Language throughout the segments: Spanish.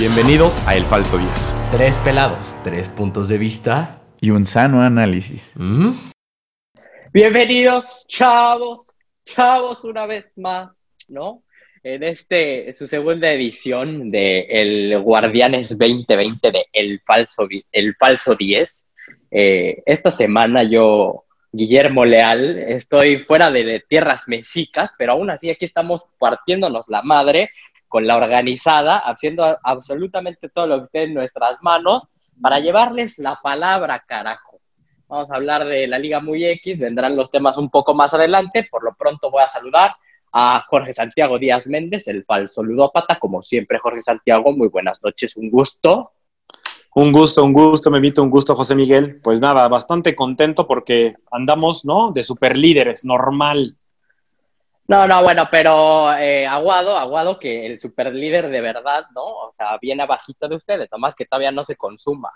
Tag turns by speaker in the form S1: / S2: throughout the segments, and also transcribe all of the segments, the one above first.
S1: Bienvenidos a El Falso 10.
S2: Tres pelados, tres puntos de vista.
S3: Y un sano análisis.
S2: ¿Mm?
S4: Bienvenidos, chavos, chavos, una vez más, ¿no? En este, su segunda edición de El Guardianes 2020 de El Falso, el falso 10. Eh, esta semana yo, Guillermo Leal, estoy fuera de, de tierras mexicas, pero aún así aquí estamos partiéndonos la madre con la organizada, haciendo absolutamente todo lo que esté en nuestras manos para llevarles la palabra, carajo. Vamos a hablar de la Liga Muy X, vendrán los temas un poco más adelante. Por lo pronto voy a saludar a Jorge Santiago Díaz Méndez, el falso ludópata. Como siempre, Jorge Santiago, muy buenas noches, un gusto.
S5: Un gusto, un gusto, me invito, un gusto, José Miguel. Pues nada, bastante contento porque andamos, ¿no? De super líderes, normal.
S4: No, no, bueno, pero eh, Aguado, Aguado, que el superlíder de verdad, ¿no? O sea, viene abajito de ustedes, nomás que todavía no se consuma.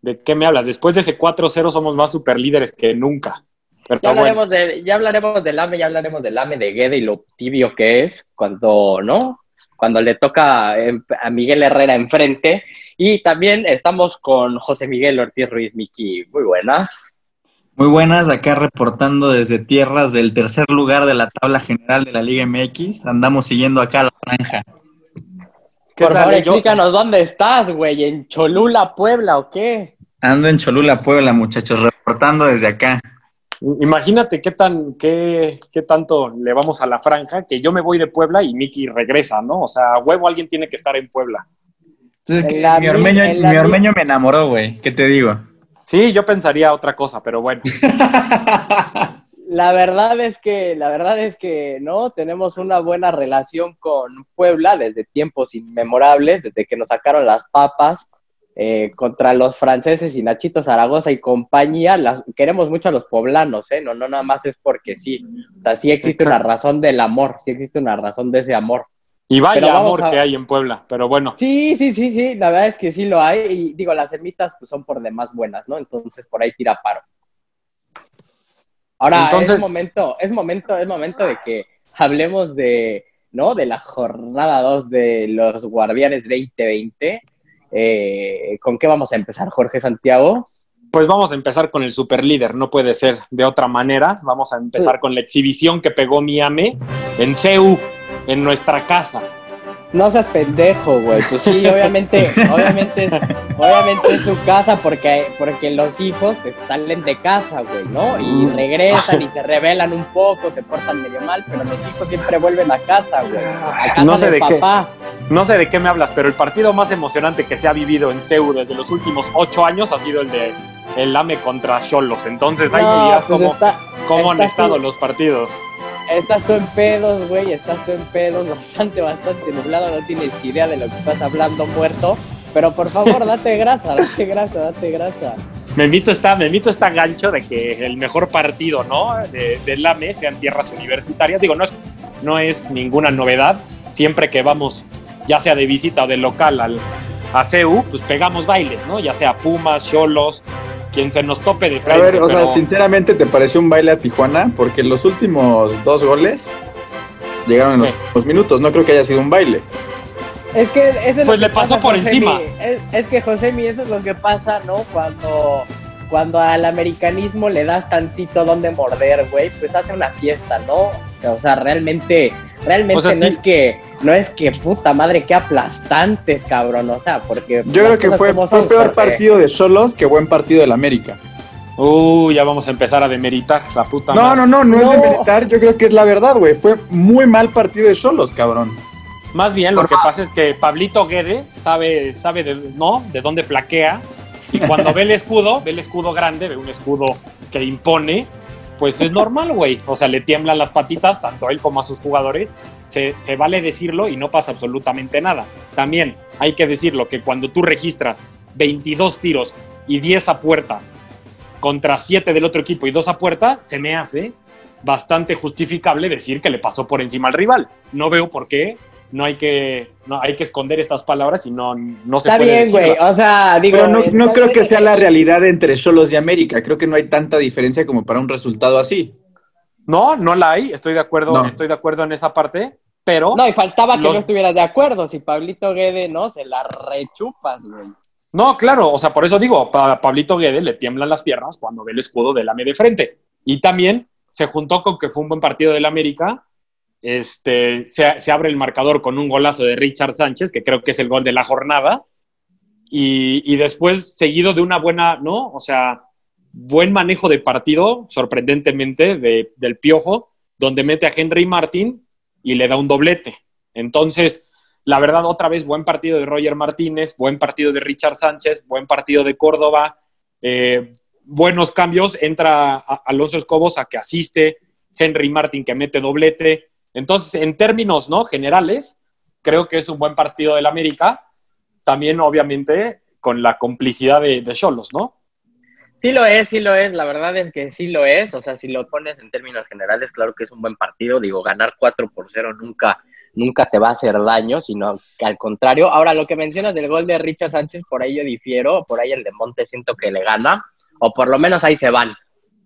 S5: ¿De qué me hablas? Después de ese 4-0 somos más super líderes que nunca. Pero
S4: Ya
S5: bueno,
S4: hablaremos, de, ya hablaremos del AME, ya hablaremos del AME de Guede y lo tibio que es cuando, ¿no? Cuando le toca a Miguel Herrera enfrente. Y también estamos con José Miguel Ortiz Ruiz Miki. Muy buenas.
S3: Muy buenas, acá reportando desde tierras del tercer lugar de la tabla general de la Liga MX. Andamos siguiendo acá la franja.
S5: ¿Qué
S4: Por
S5: tal,
S4: favor?
S5: Yo-
S4: explícanos dónde estás, güey. ¿En Cholula, Puebla o qué?
S3: Ando en Cholula, Puebla, muchachos, reportando desde acá.
S5: imagínate qué tan, qué, qué tanto le vamos a la franja que yo me voy de Puebla y Miki regresa, ¿no? O sea, a huevo alguien tiene que estar en Puebla.
S3: Entonces,
S4: En
S3: que
S4: la
S3: mi, ormeño, mi- ormeño me enamoró, güey. ¿Qué te digo?
S5: Sí, yo pensaría otra cosa, pero bueno.
S4: La verdad es que, la verdad es que no, tenemos una buena relación con Puebla desde tiempos inmemorables, desde que nos sacaron las papas eh, contra los franceses y Nachito Zaragoza y compañía. Las, queremos mucho a los poblanos, ¿eh? No, no nada más es porque sí. O sea, sí existe una razón del amor, sí existe una razón de ese amor.
S5: Y vaya amor
S4: a-
S5: que hay en Puebla, pero bueno.
S4: Sí, sí, sí, sí, la verdad es que sí lo hay. Y digo, las semitas pues, son por demás buenas, ¿no? Entonces por ahí tira paro. Ahora,
S5: Entonces-
S4: es momento, es momento, es momento de que hablemos de, ¿no? De la jornada 2 de los Guardianes 2020. Eh, ¿Con qué vamos a empezar, Jorge Santiago?
S5: Pues vamos a empezar con el super líder, no puede ser de otra manera. Vamos a empezar con la exhibición que pegó Miami en CEU, en nuestra casa.
S4: No seas pendejo, güey. Pues sí, obviamente, obviamente, obviamente es su casa porque, porque los hijos salen de casa, güey, ¿no? Y regresan y se rebelan un poco, se portan medio mal, pero los hijos siempre vuelven a casa, güey. A casa
S5: No sé
S4: del
S5: de qué. No sé de qué me hablas, pero el partido más emocionante que se ha vivido en CEU desde los últimos ocho años ha sido el de el AME contra Cholos. Entonces ahí me
S4: No,
S5: dirás
S4: pues
S5: cómo,
S4: está-
S5: cómo han estado los partidos.
S4: Estás tú en pedos, güey, estás tú en pedos, bastante, bastante nublado, no tienes idea de lo que estás hablando, muerto. Pero por favor, date grasa, date grasa, date grasa.
S5: Memito está, Memito está gancho de que el mejor partido, ¿no? De, del AME sean tierras universitarias. Digo, no es, no es ninguna novedad. Siempre que vamos, ya sea de visita o de local al, a CEU, pues pegamos bailes, ¿no? Ya sea Pumas, Cholos, quien se nos tope de
S6: A
S5: frente.
S6: ver, o sea, sinceramente, ¿te pareció un baile a Tijuana? Porque los últimos dos goles llegaron en los últimos minutos. No creo que haya sido un baile.
S4: Es que eso es lo
S5: Pues
S4: que
S5: le pasó
S4: pasa,
S5: por
S4: Josemi.
S5: encima.
S4: Es, es que, Josemi, eso es lo que pasa, ¿no? Cuando, cuando al americanismo le das tantito donde morder, güey, pues hace una fiesta, ¿no? O sea, realmente, realmente
S5: O sea,
S4: no
S5: sí.
S4: es que, no es que puta madre, qué aplastantes, cabrón. O sea, porque.
S6: Yo creo que fue, fue
S4: son,
S6: peor
S4: Jorge.
S6: partido de Solos que buen partido del América.
S5: Uh, ya vamos a empezar a demeritar la puta
S6: No,
S5: madre.
S6: no, no, no,
S4: No.
S6: es de militar. Yo creo que es la verdad, güey. Fue muy mal partido de Solos, cabrón.
S5: Más bien lo que pasa es que Pablito Guede sabe, sabe de, ¿no? de dónde flaquea y cuando ve el escudo, ve el escudo grande, ve un escudo que impone, pues es normal, güey. O sea, le tiemblan las patitas tanto a él como a sus jugadores. Se, vale decirlo y no pasa absolutamente nada. También hay que decirlo que cuando tú registras 22 tiros y 10 a puerta contra 7 del otro equipo y 2 a puerta, se me hace bastante justificable decir que le pasó por encima al rival. No veo por qué no hay que, no, hay que esconder estas palabras y no, no se
S4: Está
S5: puede
S4: bien, güey. O sea, digo.
S6: Pero no, no creo
S4: bien.
S6: que sea la realidad entre Solos y América. Creo que no hay tanta diferencia como para un resultado así.
S5: No, no la hay, estoy de acuerdo,
S6: No.
S5: estoy de acuerdo en esa parte, pero...
S4: No, y faltaba que
S5: Los-
S4: no estuvieras de acuerdo. Si Pablito Guede, ¿no? Se la rechupas, güey.
S5: No, claro, o sea, por eso digo, pa Pablito Guede le tiemblan las piernas cuando ve el escudo del AME de frente. Y también se juntó con que fue un buen partido del América. Este, se, abre el marcador con un golazo de Richard Sánchez, que creo que es el gol de la jornada. Y, después seguido de una buena, ¿no? O sea, buen manejo de partido, sorprendentemente, de- del Piojo, donde mete a Henry Martin y le da un doblete. Entonces, la verdad, otra vez, buen partido de Roger Martínez, buen partido de Richard Sánchez, buen partido de Córdoba, eh, buenos cambios. Entra Alonso Escobos a que asiste, Henry Martin que mete doblete. Entonces, en términos ¿no? generales, creo que es un buen partido del América. También, obviamente, con la complicidad de Cholos, ¿no?
S4: Sí lo es, sí lo es, la verdad es que sí lo es, o sea, si lo pones en términos generales, claro que es un buen partido, digo, ganar 4 por 0 nunca, nunca te va a hacer daño, sino que al contrario. Ahora, lo que mencionas del gol de Richard Sánchez, por ahí yo difiero, por ahí el de Monte siento que le gana, o por lo menos ahí se van.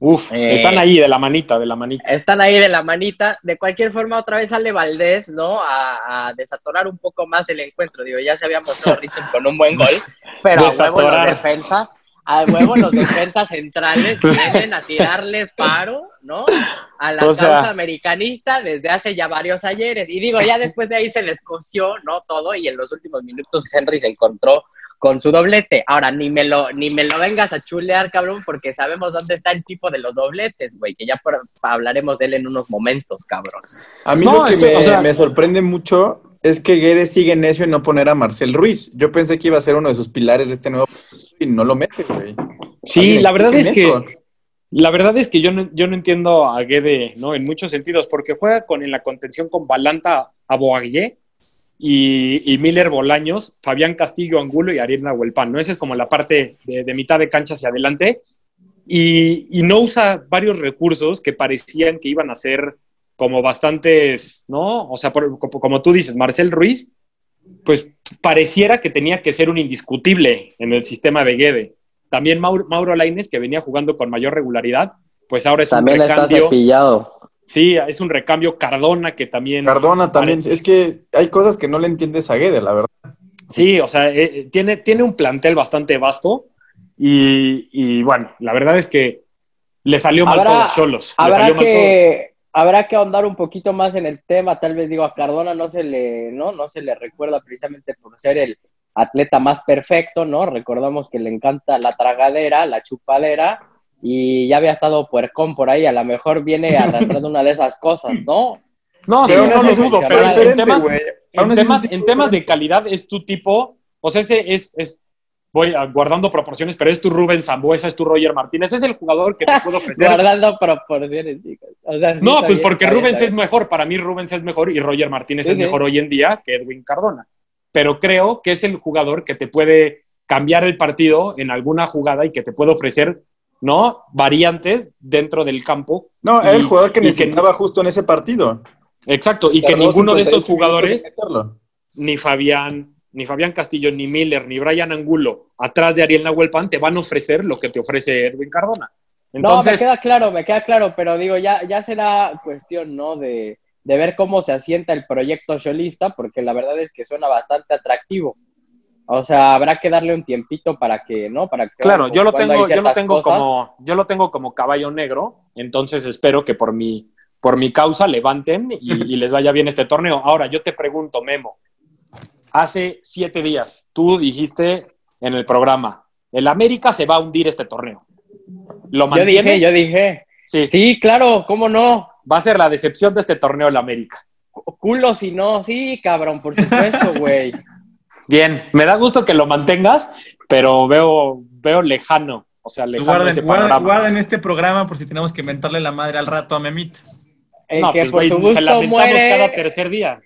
S5: Uf,
S4: Eh,
S5: están ahí de la manita, de la manita.
S4: Están ahí de la manita. De cualquier forma, otra vez sale Valdés, ¿no? A, a desatorar un poco más el encuentro. Digo, ya se había mostrado Richard con un buen gol, pero a huevo los
S5: Desatorar.
S4: defensas, a huevo los defensas centrales vienen a tirarle paro, ¿no? A la
S5: O sea-
S4: causa americanista desde hace ya varios ayeres. Y digo, ya después de ahí se les coció, ¿no? Todo, y en los últimos minutos Henry se encontró con su doblete. Ahora, ni me lo, ni me lo vengas a chulear, cabrón, porque sabemos dónde está el tipo de los dobletes, güey, que ya por- hablaremos de él en unos momentos, cabrón.
S6: A mí
S5: No,
S6: lo que
S5: esto-
S6: me,
S5: o sea-
S6: me sorprende mucho es que Guedes sigue necio en no poner a Marcel Ruiz. Yo pensé que iba a ser uno de sus pilares de este nuevo y no lo mete, güey.
S5: Sí, la verdad es que
S6: eso.
S5: La verdad es que yo no, yo no entiendo a Guede, ¿no? En muchos sentidos, porque juega con en la contención con Balanta a Boaguillé y, y Miller Bolaños, Fabián Castillo Angulo y Ariel Nahuelpan, ¿no? Esa es como la parte de, de mitad de cancha hacia adelante. Y, y no usa varios recursos que parecían que iban a ser como bastantes, ¿no? O sea, por- como, como tú dices, Marcel Ruiz, pues pareciera que tenía que ser un indiscutible en el sistema de Guede. También Mauro, Mauro Laines, que venía jugando con mayor regularidad, pues ahora es
S4: También
S5: un
S4: está
S5: recambio.
S4: cepillado.
S5: Sí, es un recambio Cardona que también.
S6: Cardona también. Es que hay cosas que no le entiendes a Guede, la verdad.
S5: Sí, o sea, eh, eh, tiene, tiene un plantel bastante vasto y, y, bueno, la verdad es que le salió mal todo a Cholos. Le
S4: Habrá
S5: salió mal todo.
S4: que, habrá que ahondar un poquito más en el tema. Tal vez digo, a Cardona no se le, ¿no? No se le recuerda precisamente por ser el atleta más perfecto, ¿no? Recordamos que le encanta la tragadera, la chupadera, y ya había estado puercón por ahí. A lo mejor viene arrastrando una de esas cosas, ¿no?
S5: No, sí, no
S4: no
S5: lo dudo, pero en temas,
S6: güey.
S5: en temas, en de calidad es tu tipo, o sea, ese es, es voy guardando proporciones, pero es tu Rubén Zambuesa, es tu Roger Martínez, es el jugador que te puede ofrecer.
S4: Guardando proporciones, chicos. O sea, sí,
S5: no, pues
S4: bien,
S5: porque Rubens es mejor, para mí Rubens es mejor y Roger Martínez
S4: Sí,
S5: es
S4: sí.
S5: mejor hoy en día que Edwin Cardona. Pero creo que es el jugador que te puede cambiar el partido en alguna jugada y que te puede ofrecer, ¿no? Variantes dentro del campo.
S6: No, era
S5: Y-
S6: el jugador que
S5: y que-
S6: necesitaba justo en ese partido.
S5: Exacto, y que ninguno de estos
S6: 58 minutos
S5: jugadores ni Fabián, ni Fabián Castillo, ni Miller, ni Brian Angulo, atrás de Ariel Nahuelpan, te van a ofrecer lo que te ofrece Edwin Cardona.
S4: no, me
S5: Entonces,
S4: queda claro, me queda claro, pero digo, ya, ya será cuestión, ¿no? De, de ver cómo se asienta el proyecto Cholista, porque la verdad es que suena bastante atractivo. O sea, habrá que darle un tiempito para que, ¿no? Para que
S5: claro, yo lo tengo, yo lo tengo
S4: cosas.
S5: como, yo lo tengo como caballo negro, entonces espero que por mi, por mi causa levanten y, y les vaya bien este torneo. Ahora, yo te pregunto, Memo, hace siete días tú dijiste en el programa, el América se va a hundir este torneo. ¿Lo
S4: Yo
S5: mantienes?
S4: dije, yo dije.
S5: Sí,
S4: Sí, claro, ¿cómo no?
S5: va a ser la decepción de este torneo el América.
S4: Culo si no, sí, cabrón, por supuesto, güey.
S5: Bien, me da gusto que lo mantengas, pero veo, veo lejano, o sea, lejano
S1: Guarden,
S5: ese
S1: guarden,
S5: panorama.
S1: guarden este programa por si tenemos que mentarle la madre al rato a Memito.
S4: El
S5: no,
S4: que
S5: pues
S4: por
S5: güey,
S4: su
S5: se
S4: gusto
S5: lamentamos
S4: muere,
S5: cada tercer día.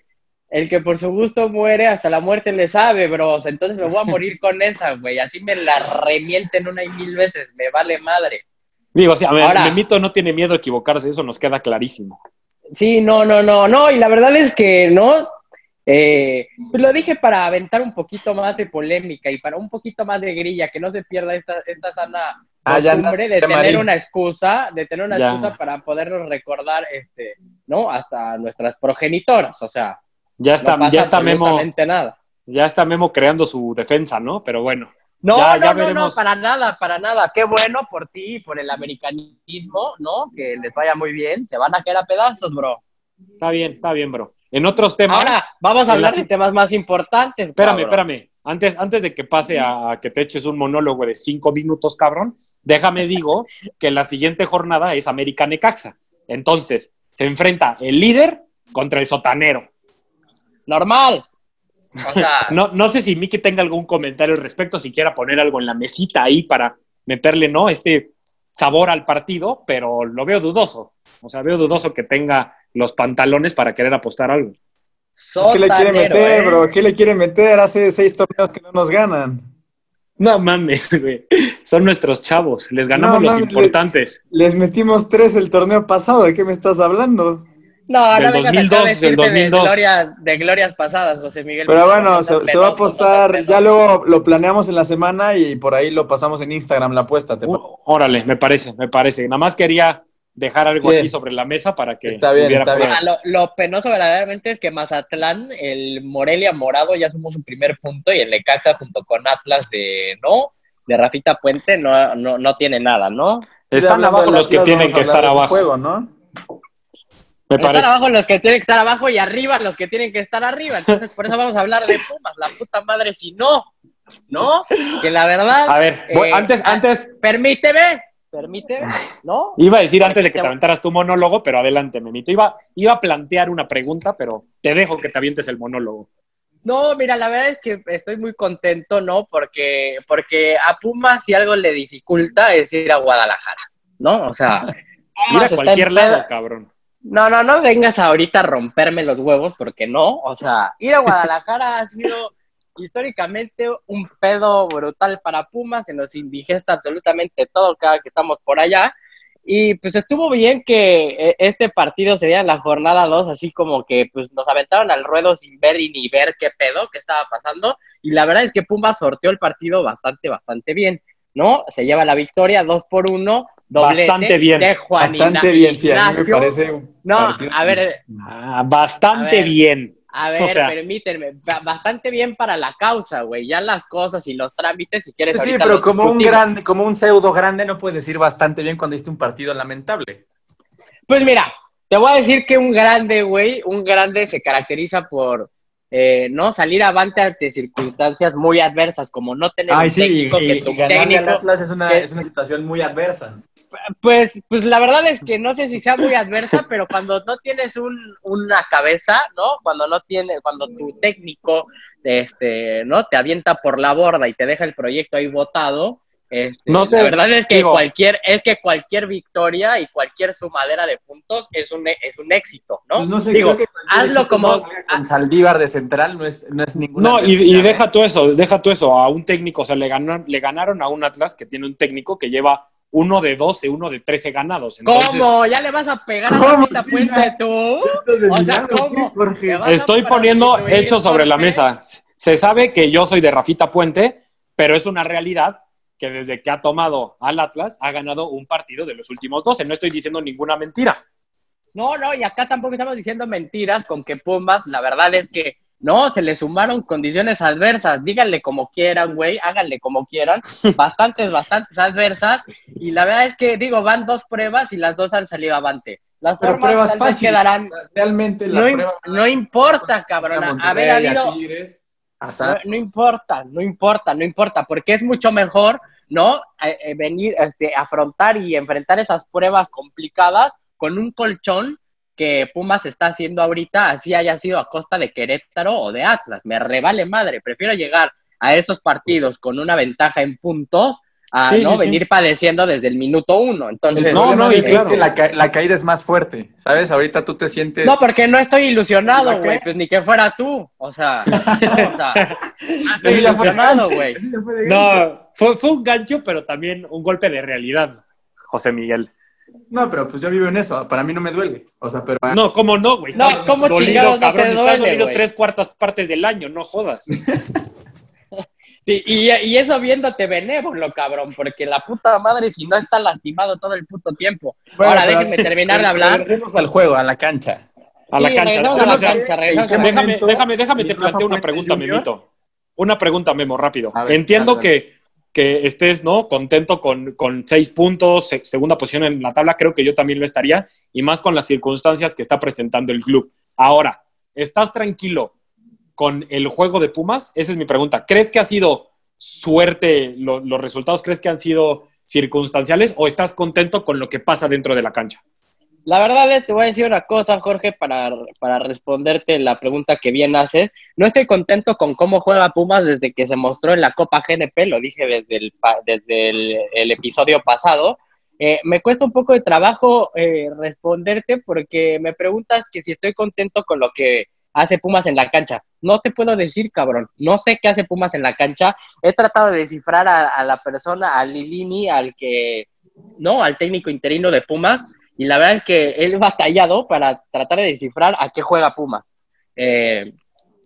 S4: el que por su gusto muere, hasta la muerte le sabe, bros. Entonces me voy a morir con esa, güey. Así me la remienten una y mil veces, me vale madre.
S5: Digo, o sea,
S4: Ahora-
S5: Memito no tiene miedo a equivocarse, eso nos queda clarísimo.
S4: Sí, no, no, no, no, y la verdad es que no. Eh, pues lo dije para aventar un poquito más de polémica y para un poquito más de grilla, que no se pierda esta, esta sana
S6: Ah,
S4: costumbre de tener
S6: Marín.
S4: una excusa, de tener una
S5: Ya.
S4: excusa para podernos recordar, este, ¿no? Hasta nuestras progenitoras, o sea,
S5: Ya está,
S4: no pasa
S5: ya está Memo,
S4: nada.
S5: ya está Memo creando su defensa, ¿no? Pero bueno.
S4: No,
S5: Ya-
S4: no,
S5: ya
S4: no, no, para nada, para nada. Qué bueno por ti y por el americanismo, ¿no? Que les vaya muy bien. Se van a caer a pedazos, bro.
S5: Está bien, está bien, bro. En otros temas.
S4: Ahora, vamos a hablar
S5: la-
S4: de temas más importantes.
S5: Espérame,
S4: cabrón.
S5: espérame. Antes, antes de que pase a, a que te eches un monólogo de cinco minutos, cabrón, déjame digo que la siguiente jornada es América Necaxa. Entonces, se enfrenta el líder contra el sotanero.
S4: Normal. O sea,
S5: No, no sé si Miki tenga algún comentario al respecto, si quiera poner algo en la mesita ahí para meterle, ¿no? Este sabor al partido, pero lo veo dudoso. O sea, veo dudoso que tenga los pantalones para querer apostar algo.
S6: ¿Qué le quiere meter,
S4: ¿eh?
S6: bro? ¿Qué le quiere meter? Hace seis torneos que no nos ganan.
S5: No mames, güey. Son nuestros chavos. Les ganamos
S6: No
S5: los
S6: mames,
S5: importantes.
S6: Les metimos tres el torneo pasado. ¿De qué me estás hablando?
S4: No,
S5: Del
S4: no vengas acá a
S5: 2002, del
S4: decirme
S5: 2002.
S4: De glorias, de glorias pasadas, José Miguel.
S6: Pero
S4: No
S6: bueno, se, se va a apostar. Ya luego lo planeamos en la semana y por ahí lo pasamos en Instagram la apuesta.
S5: Uh, órale, me parece, me parece. Nada más quería dejar algo
S6: Bien.
S5: aquí sobre la mesa para que
S6: Está bien, está bien.
S4: Ah, lo, lo penoso verdaderamente es que Mazatlán, el Morelia Morado, ya sumó su primer punto y el Necaxa junto con Atlas de no, de Rafita Puente, no, no, no tiene nada, ¿no?
S5: Están abajo los que tienen que estar abajo.
S6: juego, ¿no?
S5: Me
S4: Están
S5: parece.
S4: abajo los que tienen que estar abajo y arriba los que tienen que estar arriba. Entonces, por eso vamos a hablar de Pumas, la puta madre, si no, ¿no? Que la verdad,
S5: A ver,
S4: Eh,
S5: antes, antes,
S4: permíteme, permíteme, ¿no?
S5: iba a decir antes de que
S4: te-
S5: aventaras tu monólogo, pero adelante, Memito. Iba, iba a plantear una pregunta, pero te dejo que te avientes el monólogo.
S4: No, mira, la verdad es que estoy muy contento, ¿no? Porque, porque a Pumas si algo le dificulta es ir a Guadalajara, ¿no? O sea,
S5: Ir a
S4: está
S5: cualquier
S4: en
S5: lado, cabrón.
S4: No, no, no vengas ahorita a romperme los huevos, porque no. O sea, ir a Guadalajara ha sido históricamente un pedo brutal para Pumas, se nos indigesta absolutamente todo cada que estamos por allá. Y pues estuvo bien que eh, este partido se diera en la jornada 2, así como que pues nos aventaron al ruedo sin ver y ni ver qué pedo, qué estaba pasando. Y la verdad es que Pumas sorteó el partido bastante, bastante bien, ¿no? Se lleva la victoria 2 por 1, doblete
S5: Bastante bien,
S4: de Juan
S6: Bastante
S4: Igna-
S6: bien, sí. A mí me
S4: Ignacio.
S6: parece un
S4: No,
S6: partido-
S4: a ver,
S5: Ah, bastante
S4: A ver.
S5: bien.
S4: A ver,
S5: O sea-
S4: permítanme, ba- bastante bien para la causa, güey. Ya las cosas y los trámites, si quieres.
S1: Sí, pero como un grande, como un pseudo grande, no puedes decir bastante bien cuando diste un partido lamentable.
S4: Pues mira, te voy a decir que un grande, güey, un grande se caracteriza por eh, no salir avante ante circunstancias muy adversas, como no tener
S1: Ay,
S4: un
S1: sí,
S4: técnico
S1: y,
S4: que
S1: y
S4: tu
S1: al
S4: técnico.
S1: Atlas es una,
S4: que-
S1: es una situación muy adversa.
S4: Pues, pues la verdad es que no sé si sea muy adversa, pero cuando no tienes un, una cabeza, ¿no? Cuando no tiene, cuando tu técnico, este, ¿no? Te avienta por la borda y te deja el proyecto ahí botado. Este,
S5: No sé,
S4: la verdad es que
S5: digo-
S4: cualquier, es que cualquier victoria y cualquier sumadera de puntos es un, es un éxito, ¿no?
S1: Pues no sé,
S4: Digo,
S1: creo que cualquier
S4: hazlo como-
S1: con Saldívar de central no es, no es ninguna.
S5: No, y, y deja tú eso, deja tú eso, a un técnico, o sea, le ganaron, le ganaron a un Atlas que tiene un técnico que lleva uno de 12, uno de 13 ganados. Entonces,
S4: ¿Cómo? ¿Ya le vas a pegar a. Rafita
S1: Sí,
S4: Puente tú?
S1: Entonces,
S4: O sea, ¿cómo?
S5: Estoy poniendo hechos sobre la
S4: Jorge.
S5: mesa. Se sabe que yo soy de Rafita Puente, pero es una realidad que desde que ha tomado al Atlas ha ganado un partido de los últimos 12. No estoy diciendo ninguna mentira.
S4: No, no, y acá tampoco estamos diciendo mentiras con que Pumas, la verdad es que no, se le sumaron condiciones adversas, díganle como quieran, güey, háganle como quieran, bastantes, bastantes adversas, y la verdad es que, digo, van dos pruebas y las dos han salido avante. Las
S1: Pero
S4: formas
S1: pruebas
S4: tal vez
S1: fáciles.
S4: quedarán,
S1: Realmente la
S4: no,
S1: prueba.
S4: no importa, cabrón,
S1: a
S4: haber habido, no, importa, no importa, no importa, porque es mucho mejor, ¿no? Eh, eh, venir, este, afrontar y enfrentar esas pruebas complicadas con un colchón que Pumas está haciendo ahorita, así haya sido a costa de Querétaro o de Atlas. Me revale madre, prefiero llegar a esos partidos con una ventaja en puntos a
S5: Sí,
S4: no
S5: sí, sí.
S4: venir padeciendo desde el minuto uno. Entonces,
S5: No, no, y
S6: es
S5: claro.
S6: que la, ca- la caída es más fuerte, ¿sabes? Ahorita tú te sientes...
S4: No, porque no estoy ilusionado, güey. Pues ni que fuera tú. O sea, no, o sea, no estoy ilusionado, güey.
S5: No, fue, fue un gancho, pero también un golpe de realidad, José Miguel.
S6: No, pero pues yo vivo en eso, para mí no me duele. O sea, pero...
S5: No, ¿cómo no, güey?
S4: No,
S5: Estás
S4: ¿cómo
S5: dolido,
S4: chingados no te.
S5: Estás
S4: duele,
S5: dolido
S4: güey?
S5: tres cuartas partes del año, no jodas.
S4: Sí, y, y eso viéndote benévolo, cabrón, porque la puta madre si no está lastimado todo el puto tiempo.
S3: Bueno,
S4: Ahora
S3: pero-
S4: déjenme terminar de hablar.
S3: Regresemos al juego, a la cancha.
S5: A la
S4: Sí,
S5: cancha.
S4: regresamos a la cancha, regresamos
S3: ¿en
S4: a
S3: qué
S4: la
S5: déjame, déjame, déjame te planteo una pregunta? Memito. Una pregunta, Memo, rápido.
S3: Ver,
S5: Entiendo que, que estés ¿no? contento con, con seis puntos, se- segunda posición en la tabla, creo que yo también lo estaría, y más con las circunstancias que está presentando el club. Ahora, ¿estás tranquilo con el juego de Pumas? Esa es mi pregunta. ¿Crees que ha sido suerte lo- los resultados? ¿Crees que han sido circunstanciales o estás contento con lo que pasa dentro de la cancha?
S4: La verdad te voy a decir una cosa, Jorge, para, para responderte la pregunta que bien haces. No estoy contento con cómo juega Pumas desde que se mostró en la Copa GNP, lo dije desde el, desde el episodio pasado. Eh, me cuesta un poco de trabajo eh, responderte porque me preguntas que si estoy contento con lo que hace Pumas en la cancha. No te puedo decir, cabrón. No sé qué hace Pumas en la cancha. He tratado de descifrar a, a la persona, a Lilini, al que, no, al técnico interino de Pumas, y la verdad es que él batallado para tratar de descifrar a qué juega Pumas. Eh,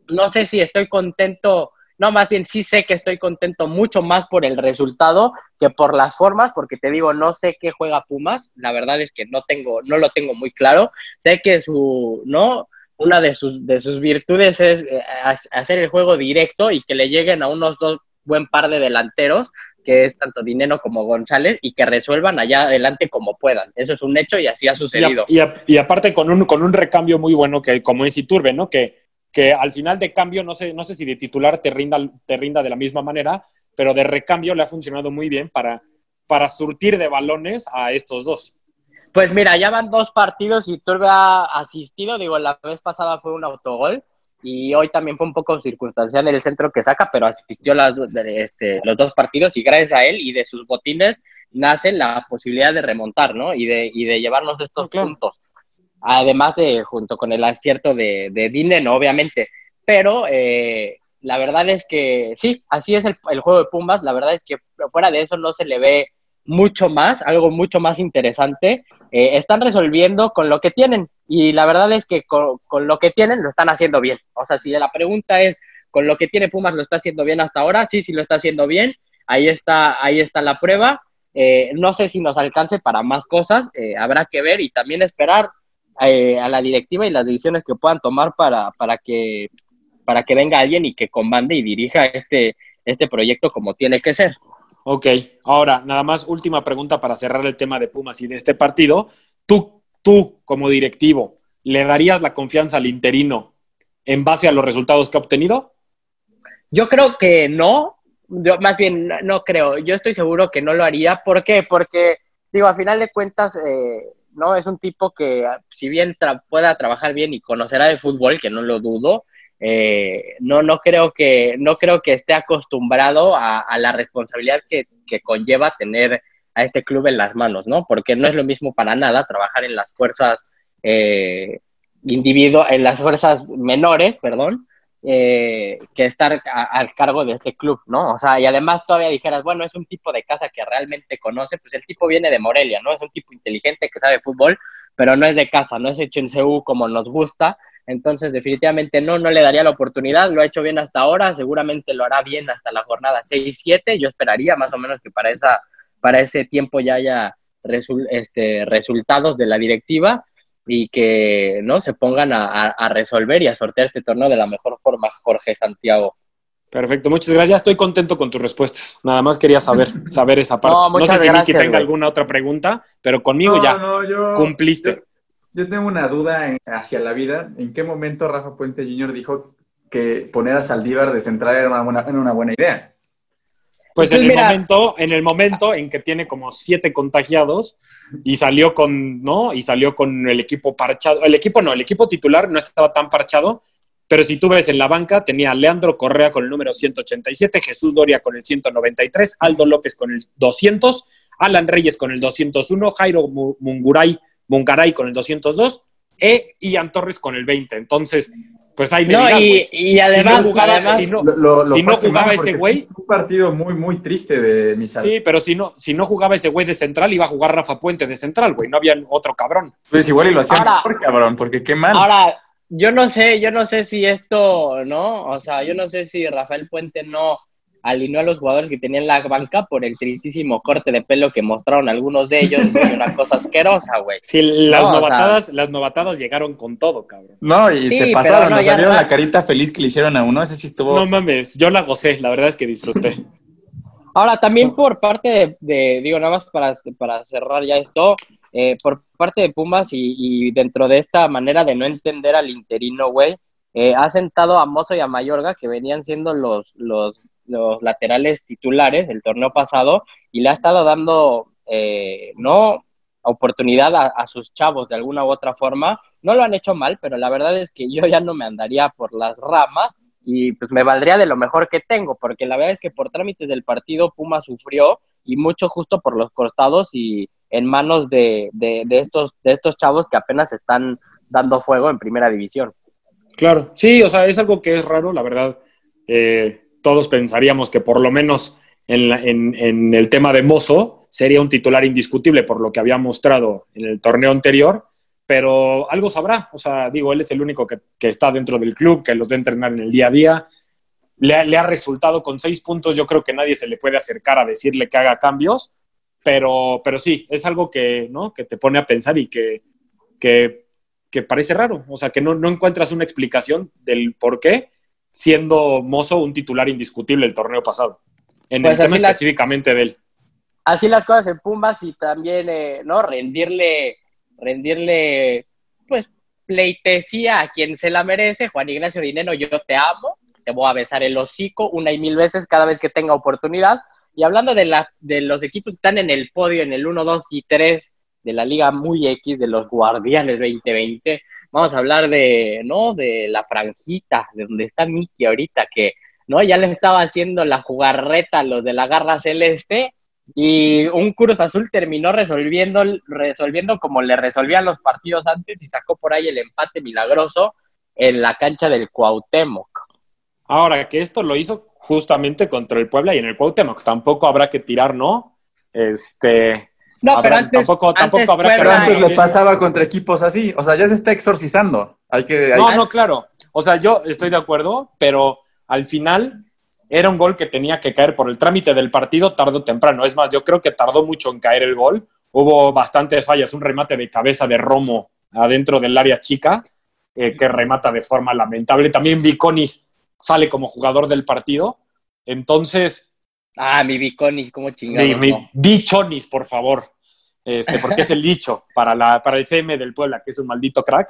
S4: no sé si estoy contento, no, más bien sí sé que estoy contento mucho más por el resultado que por las formas, porque te digo, no sé qué juega Pumas, la verdad es que no tengo, no lo tengo muy claro. Sé que su, ¿no? Una de sus, de sus virtudes es eh, ha- hacer el juego directo y que le lleguen a unos dos buen par de delanteros, que es tanto Dineno como González, y que resuelvan allá adelante como puedan. Eso es un hecho y así ha
S5: Y, a-
S4: sucedido.
S5: y a- y aparte con un, con un recambio muy bueno que como es Iturbe, ¿no? Que, que al final de cambio, no sé, no sé si de titular te rinda, te rinda de la misma manera, pero de recambio le ha funcionado muy bien para, para surtir de balones a estos dos.
S4: Pues mira, ya van dos partidos y Turbe ha asistido. Digo, la vez pasada fue un autogol y hoy también fue un poco circunstancial en el centro que saca, pero asistió las, este, los dos partidos y gracias a él y de sus botines nace la posibilidad de remontar, ¿no? Y de, y de llevarnos estos
S5: Ah, claro.
S4: puntos. Además de, junto con el acierto de, de Dineno, obviamente. Pero eh, la verdad es que sí, así es el, el juego de Pumas. La verdad es que fuera de eso no se le ve mucho más, algo mucho más interesante. Eh, están resolviendo con lo que tienen y la verdad es que con, con lo que tienen lo están haciendo bien. O sea, si la pregunta es, ¿con lo que tiene Pumas lo está haciendo bien hasta ahora? Sí, sí lo está haciendo bien. Ahí está, ahí está la prueba. Eh, no sé si nos alcance para más cosas, eh, habrá que ver y también esperar a la directiva y las decisiones que puedan tomar para, para, que, para que venga alguien y que comande y dirija este, este proyecto como tiene que ser.
S5: Ok, ahora, nada más última pregunta para cerrar el tema de Pumas y de este partido. Tú, tú como directivo, ¿le darías la confianza al interino en base a los resultados que ha obtenido?
S4: Yo creo que no, yo más bien no, creo, yo estoy seguro que no lo haría. ¿Por qué? Porque, digo, a final de cuentas, eh, no es un tipo que, si bien pueda trabajar bien y conocerá de fútbol, que no lo dudo, eh, no, no, creo que, no creo que esté acostumbrado a, la responsabilidad que, que conlleva tener a este club en las manos, ¿no? Porque no es lo mismo para nada trabajar en las fuerzas eh, individuo, en las fuerzas menores, perdón, eh, que estar al cargo de este club, ¿no? O sea, y además todavía dijeras, bueno, es un tipo de casa que realmente conoce, pues el tipo viene de Morelia, ¿no? Es un tipo inteligente que sabe fútbol, pero no es de casa, no es hecho en CU como nos gusta, entonces definitivamente no, no le daría la oportunidad, lo ha hecho bien hasta ahora, seguramente lo hará bien hasta la jornada 6-7, yo esperaría más o menos que para, esa, para ese tiempo ya haya resul- este, resultados de la directiva, y que no se pongan a, a- a resolver y a sortear este torneo de la mejor forma, Jorge Santiago.
S5: Perfecto, muchas gracias. Estoy contento con tus respuestas. Nada más quería saber, saber esa parte.
S4: No,
S5: No,
S4: muchas
S5: sé si Miki
S4: gracias,
S5: tenga
S4: güey.
S5: alguna otra pregunta, pero conmigo
S6: No,
S5: ya
S6: no, yo-
S5: cumpliste.
S6: Yo, yo tengo una duda en- hacia la vida. ¿En qué momento Rafa Puente Jr. dijo que poner a Saldívar de central era una buena, era una buena idea?
S5: Pues
S4: Pues
S5: en el momento, en el momento en que tiene como siete contagiados y salió con, ¿no? Y salió con el equipo parchado. El equipo no, el equipo titular no estaba tan parchado, pero si tú ves en la banca, tenía a Leandro Correa con el número 187, Jesús Doria con el 193, Aldo López con el 200, Alan Reyes con el 201, Jairo Mu- Munguray, Mungaray con el 202 e Ian Torres con el 20. Entonces, pues ahí me
S4: No,
S5: dirás,
S4: y,
S5: pues,
S4: y además,
S5: si no jugaba-
S4: además
S5: si no-
S6: Lo- lo- lo
S5: si no
S6: fue a quemar
S5: jugaba ese güey-
S6: Un partido muy, muy triste de mi
S5: Sí, pero si no, si no jugaba ese güey de central, iba a jugar Rafa Puente de central, güey. No había otro cabrón.
S6: Pues igual y lo hacía
S4: Ahora-
S6: mejor, cabrón, porque qué mal.
S4: ahora, yo no sé, yo no sé si esto, ¿no? O sea, yo no sé si Rafael Puente no alineó a los jugadores que tenían la banca por el tristísimo corte de pelo que mostraron algunos de ellos, güey, una cosa asquerosa, güey.
S5: Sí, las,
S4: No, o sea-
S5: novatadas, las novatadas llegaron con todo, cabrón.
S6: No, y
S4: Sí,
S6: se pasaron,
S4: no,
S6: nos salieron
S4: no.
S6: la carita feliz que le hicieron a uno. Ese sí estuvo.
S5: No mames, yo la gocé, la verdad es que disfruté.
S4: Ahora, también por parte de, de- digo, nada más para, para cerrar ya esto, eh, por parte de Pumas y, y dentro de esta manera de no entender al interino, güey, eh, ha sentado a Mozo y a Mayorga, que venían siendo los, los, los laterales titulares el torneo pasado, y le ha estado dando, eh, no oportunidad a, sus chavos de alguna u otra forma. No lo han hecho mal, pero la verdad es que yo ya no me andaría por las ramas y pues me valdría de lo mejor que tengo, porque la verdad es que por trámites del partido Puma sufrió y mucho justo por los costados y en manos de, de, de estos, de estos chavos que apenas están dando fuego en primera división.
S5: Claro, sí, o sea, es algo que es raro, la verdad. Eh, todos pensaríamos que por lo menos en, el tema de Mozo sería un titular indiscutible por lo que había mostrado en el torneo anterior, pero algo sabrá. O sea, digo, él es el único que, está dentro del club, que los va a entrenar en el día a día. Le ha, le ha resultado con seis puntos, yo creo que nadie se le puede acercar a decirle que haga cambios, pero, pero sí, es algo que, ¿no? que te pone a pensar y que, que, que parece raro. O sea, que no, no encuentras una explicación del por qué, siendo Mozo un titular indiscutible el torneo pasado. En
S4: Pues
S5: el tema específicamente de él.
S4: Así las cosas en Pumas y también, eh, ¿no? Rendirle, rendirle, pues, pleitesía a quien se la merece. Juan Ignacio Dineno, yo te amo, te voy a besar el hocico una y mil veces cada vez que tenga oportunidad. Y hablando de, la, de los equipos que están en el podio, en el 1, 2 y 3 de la Liga Muy X, de los Guardianes 2020, vamos a hablar de, ¿no? De la franjita, de donde está Miki ahorita, que, ¿no? Ya le estaba haciendo la jugarreta a los de la Garra Celeste y un Cruz Azul terminó resolviendo, resolviendo como le resolvían los partidos antes y sacó por ahí el empate milagroso en la cancha del Cuauhtémoc.
S5: Ahora, que esto lo hizo justamente contra el Puebla y en el Cuauhtémoc. Tampoco habrá que tirar, ¿no? Este,
S4: No,
S5: Habrá-
S4: pero antes,
S5: tampoco-
S4: antes
S5: tampoco habrá que
S6: Pero antes le pasaba contra equipos así. O sea, ya se está exorcizando. Hay que. hay-
S5: No, no, claro. O sea, yo estoy de acuerdo, pero al final era un gol que tenía que caer por el trámite del partido tarde o temprano. Es más, yo creo que tardó mucho en caer el gol. Hubo bastantes fallas, un remate de cabeza de Romo adentro del área chica, eh, que remata de forma lamentable. También Viconis sale como jugador del partido. Entonces,
S4: Ah, mi Viconis, cómo chingados.
S5: Sí, mi-
S4: no.
S5: Dichonis, por favor. Este, porque es el dicho para, la, para el CM del Puebla, que es un maldito crack.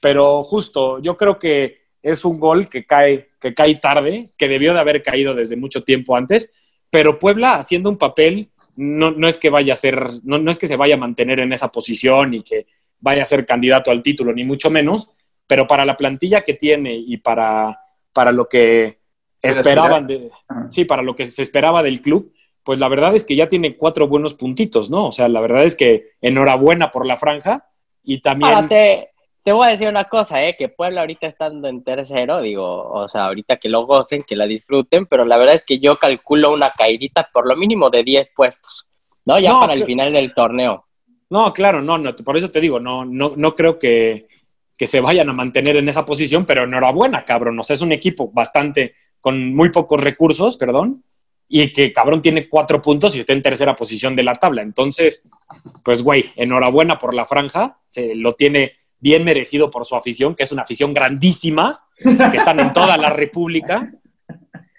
S5: Pero justo, yo creo que es un gol que cae, que cae tarde, que debió de haber caído desde mucho tiempo antes. Pero Puebla haciendo un papel, no, no es que vaya a ser, no, no es que se vaya a mantener en esa posición y que vaya a ser candidato al título, ni mucho menos. Pero para la plantilla que tiene y para, para lo que esperaban de, sí, para lo que se esperaba del club, pues la verdad es que ya tiene cuatro buenos puntitos, ¿no? O sea, la verdad es que enhorabuena por la franja y también...
S4: Ahora te, te voy a decir una cosa, ¿eh? Que Puebla ahorita estando en tercero, digo, o sea, ahorita que lo gocen, que la disfruten, pero la verdad es que yo calculo una caidita por lo mínimo de 10 puestos, ¿no? Ya
S5: No,
S4: para el final del torneo.
S5: No, claro, no, no, por eso te digo, no, no, no creo que, que se vayan a mantener en esa posición, pero enhorabuena, cabrón. O sea, es un equipo bastante, con muy pocos recursos, perdón, y que cabrón tiene cuatro puntos y está en tercera posición de la tabla. Entonces, pues güey, enhorabuena por la franja, se lo tiene bien merecido por su afición, que es una afición grandísima, que están en toda la República.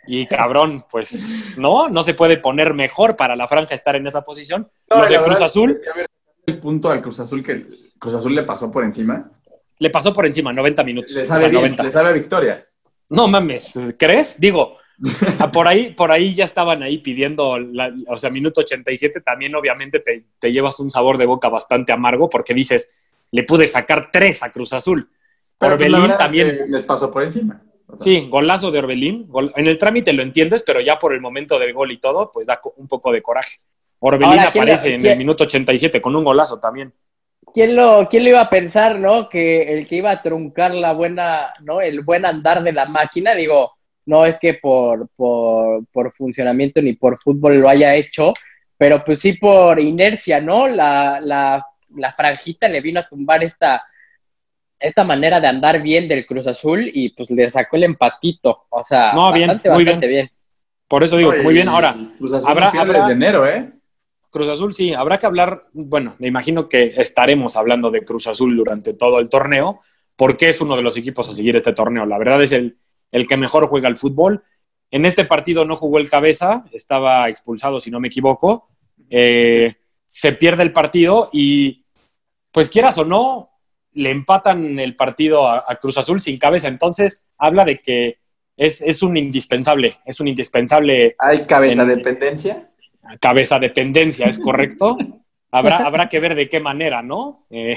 S5: Y cabrón, pues no, no se puede poner mejor para la franja estar en esa posición.
S6: No,
S5: Lo de Cruz
S6: es
S5: Azul
S6: que, a ver, el punto al Cruz Azul que Cruz Azul le pasó por encima.
S5: le pasó por encima, 90 minutos.
S6: Le
S5: o
S6: sabe,
S5: sea,
S6: bien,
S5: 90.
S6: le sabe a victoria.
S5: No mames, ¿crees? Digo, por ahí, por ahí ya estaban ahí pidiendo, la- o sea, minuto 87 también obviamente te, te llevas un sabor de boca bastante amargo porque dices, le pude sacar tres a Cruz Azul.
S6: Pero
S5: Orbelín
S6: es
S5: también.
S6: que les pasó por encima. O sea,
S5: Sí, golazo de Orbelín. gol- en el trámite lo entiendes, pero ya por el momento del gol y todo, pues da un poco de coraje. Orbelín
S4: Ahora, ¿quién
S5: aparece
S4: le-
S5: en el minuto 87 con un golazo también.
S4: ¿Quién lo, ¿Quién lo iba a pensar, no? Que el que iba a truncar la buena, ¿no? El buen andar de la máquina, digo, no es que por, por, por funcionamiento ni por fútbol lo haya hecho, pero pues sí por inercia, ¿no? La, la, la franjita le vino a tumbar esta, esta manera de andar bien del Cruz Azul y pues le sacó el empatito. O sea,
S5: No, bien,
S4: bastante,
S5: muy
S4: bastante bien.
S5: Por eso digo que muy bien. Ahora,
S6: Cruz Azul
S5: habrá-
S6: no
S5: habrá-
S6: desde enero, ¿eh?
S5: Cruz Azul sí, habrá que hablar, bueno, me imagino que estaremos hablando de Cruz Azul durante todo el torneo, porque es uno de los equipos a seguir este torneo. La verdad es el, el que mejor juega el fútbol. En este partido no jugó el cabeza, estaba expulsado si no me equivoco. Eh, se pierde el partido y, pues quieras o no, le empatan el partido a, a Cruz Azul sin cabeza. Entonces, habla de que es, es un indispensable, es un indispensable
S6: Hay cabeza
S5: En-
S6: dependencia.
S5: Cabeza dependencia, ¿es correcto? Habrá, habrá que ver de qué manera, ¿no? Eh,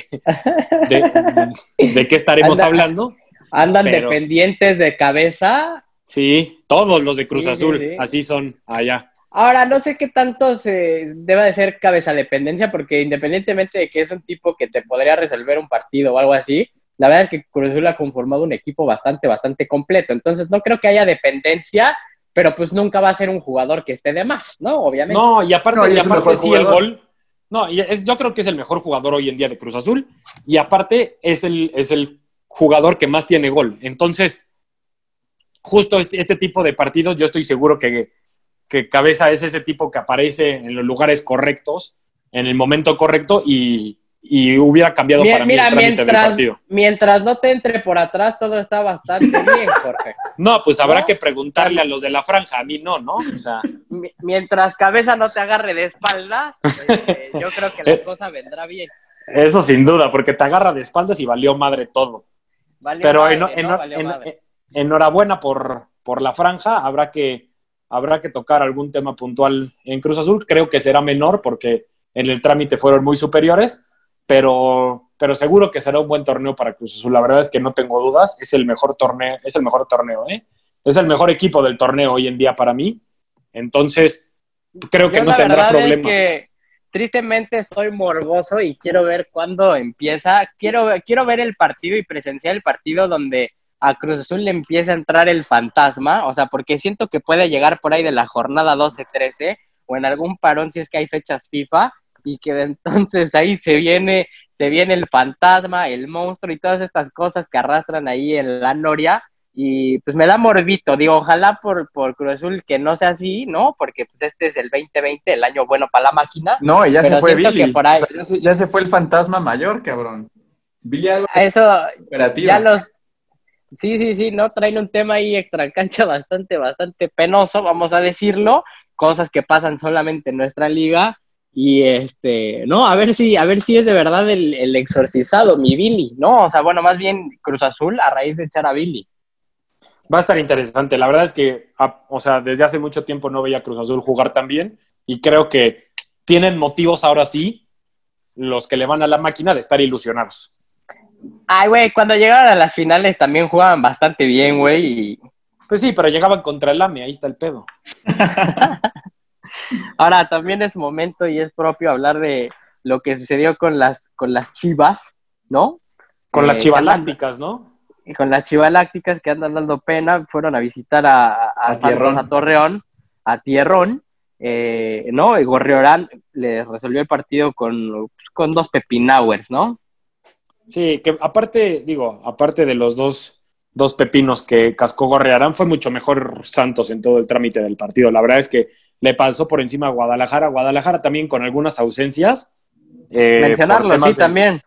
S5: de, de qué estaremos
S4: Anda-
S5: hablando.
S4: Andan
S5: Pero-
S4: dependientes de cabeza.
S5: Sí, todos los de Cruz
S4: Sí,
S5: Azul,
S4: sí.
S5: así son allá.
S4: Ahora, no sé qué tanto se debe de ser cabeza dependencia, porque independientemente de que es un tipo que te podría resolver un partido o algo así, la verdad es que Cruz Azul ha conformado un equipo bastante, bastante completo. Entonces, no creo que haya dependencia, pero pues nunca va a ser un jugador que esté de más, ¿no? Obviamente.
S5: No, y aparte,
S6: No, y
S5: y
S6: es un
S5: aparte
S6: mejor
S5: sí el gol. No, y es, yo creo que es el mejor jugador hoy en día de Cruz Azul. Y aparte es el, es el jugador que más tiene gol. Entonces, justo este, este tipo de partidos, yo estoy seguro que, que Cabeza es ese tipo que aparece en los lugares correctos, en el momento correcto y, y hubiera cambiado para mí
S4: Mira,
S5: el trámite del partido.
S4: mientras no te entre por atrás, todo está bastante bien, Jorge.
S5: No, pues habrá
S4: ¿No?
S5: que preguntarle a los de la franja, a mí no, ¿no? O sea,
S4: Mi- Mientras cabeza no te agarre de espaldas, este, yo creo que la
S5: Eh.
S4: cosa vendrá bien.
S5: eso sin duda, porque te agarra de espaldas y valió madre todo.
S4: Valió
S5: Pero
S4: madre,
S5: en-
S4: ¿no?
S5: en-
S4: Valió
S5: en-
S4: madre.
S5: enhorabuena por, por la franja. Habrá que, habrá que tocar algún tema puntual en Cruz Azul. Creo que será menor porque en el trámite fueron muy superiores, pero, pero seguro que será un buen torneo para Cruz Azul. La verdad es que no tengo dudas. Es el mejor torneo, es el mejor torneo, ¿eh? Es el mejor equipo del torneo hoy en día para mí. Entonces, creo que no tendrá problemas.
S4: Es que tristemente estoy morboso y quiero ver cuándo empieza. Quiero, quiero ver el partido y presenciar el partido donde a Cruz Azul le empieza a entrar el fantasma. O sea, porque siento que puede llegar por ahí de la jornada 12-13 o en algún parón si es que hay fechas FIFA y que entonces ahí se viene, se viene el fantasma, el monstruo y todas estas cosas que arrastran ahí en la noria y pues me da morbito, digo, ojalá por, por Cruz Azul que no sea así, ¿no? Porque pues este es el 2020, el año bueno para la máquina.
S6: No, y ya se fue Billy.
S4: que por ahí-
S6: O sea, ya, se, ya se fue el fantasma mayor, cabrón. Billy algo
S4: Eso ya los... Sí, sí, sí, ¿no? Traen un tema ahí extra cancha bastante, bastante penoso, vamos a decirlo, cosas que pasan solamente en nuestra liga y este, no, a ver si, a ver si es de verdad el, el exorcizado, mi Billy, ¿no? O sea, bueno, más bien Cruz Azul a raíz de echar a Billy.
S5: Va a estar interesante. La verdad es que, a- o sea, desde hace mucho tiempo no veía a Cruz Azul jugar tan bien y creo que tienen motivos ahora sí los que le van a la máquina de estar ilusionados.
S4: Ay, güey, cuando llegaron a las finales también jugaban bastante bien, güey, y
S5: Pues sí, pero llegaban contra el AME, ahí está el pedo.
S4: Ahora también es momento y es propio hablar de lo que sucedió con las, con las chivas, ¿no?
S5: Con
S4: Eh,
S5: las chivalácticas, ¿no?
S4: Con las chivalácticas que andan dando pena, fueron a visitar a, a,
S6: A
S4: Santos, a Torreón, a Tierrón, eh, ¿no? Y Gorriorán le resolvió el partido con, con dos pepinauers, ¿no?
S5: Sí, que aparte, digo, aparte de los dos, dos pepinos que cascó Gorrearán, fue mucho mejor Santos en todo el trámite del partido. La verdad es que le pasó por encima a Guadalajara. Guadalajara también con algunas ausencias. eh, por
S4: Mencionarlo,
S5: temas
S4: sí,
S5: de-
S4: también.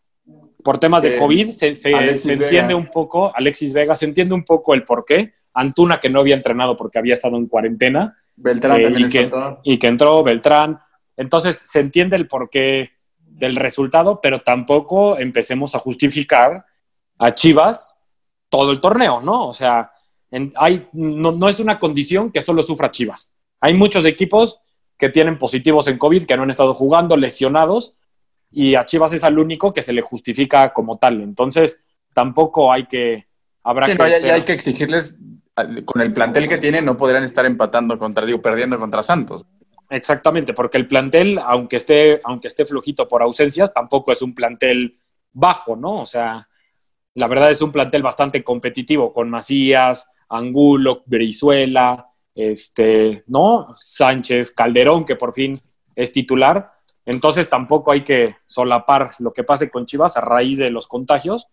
S5: por temas de
S6: Eh,
S5: COVID se, se-
S6: Alexis
S5: se entiende
S6: Vega.
S5: un poco, Alexis Vega, se entiende un poco el por qué. Antuna, que no había entrenado porque había estado en cuarentena
S6: Beltrán
S5: eh,
S6: también
S5: y que- y que entró Beltrán. Entonces se entiende el porqué del resultado, pero tampoco empecemos a justificar a Chivas todo el torneo, ¿no? O sea, en- hay, no, no es una condición que solo sufra Chivas. Hay muchos equipos que tienen positivos en COVID, que no han estado jugando, lesionados, y a Chivas es al único que se le justifica como tal. Entonces, tampoco hay que... Habrá
S6: Sí,
S5: que
S6: no, ya,
S5: ser-
S6: ya hay que exigirles, con el plantel que tienen, no podrían estar empatando contra, digo, perdiendo contra Santos.
S5: Exactamente, porque el plantel, aunque esté, aunque esté flojito por ausencias, tampoco es un plantel bajo, ¿no? O sea, la verdad es un plantel bastante competitivo con Macías, Angulo, Brizuela, este, ¿no? Sánchez, Calderón, que por fin es titular. Entonces tampoco hay que solapar lo que pase con Chivas a raíz de los contagios,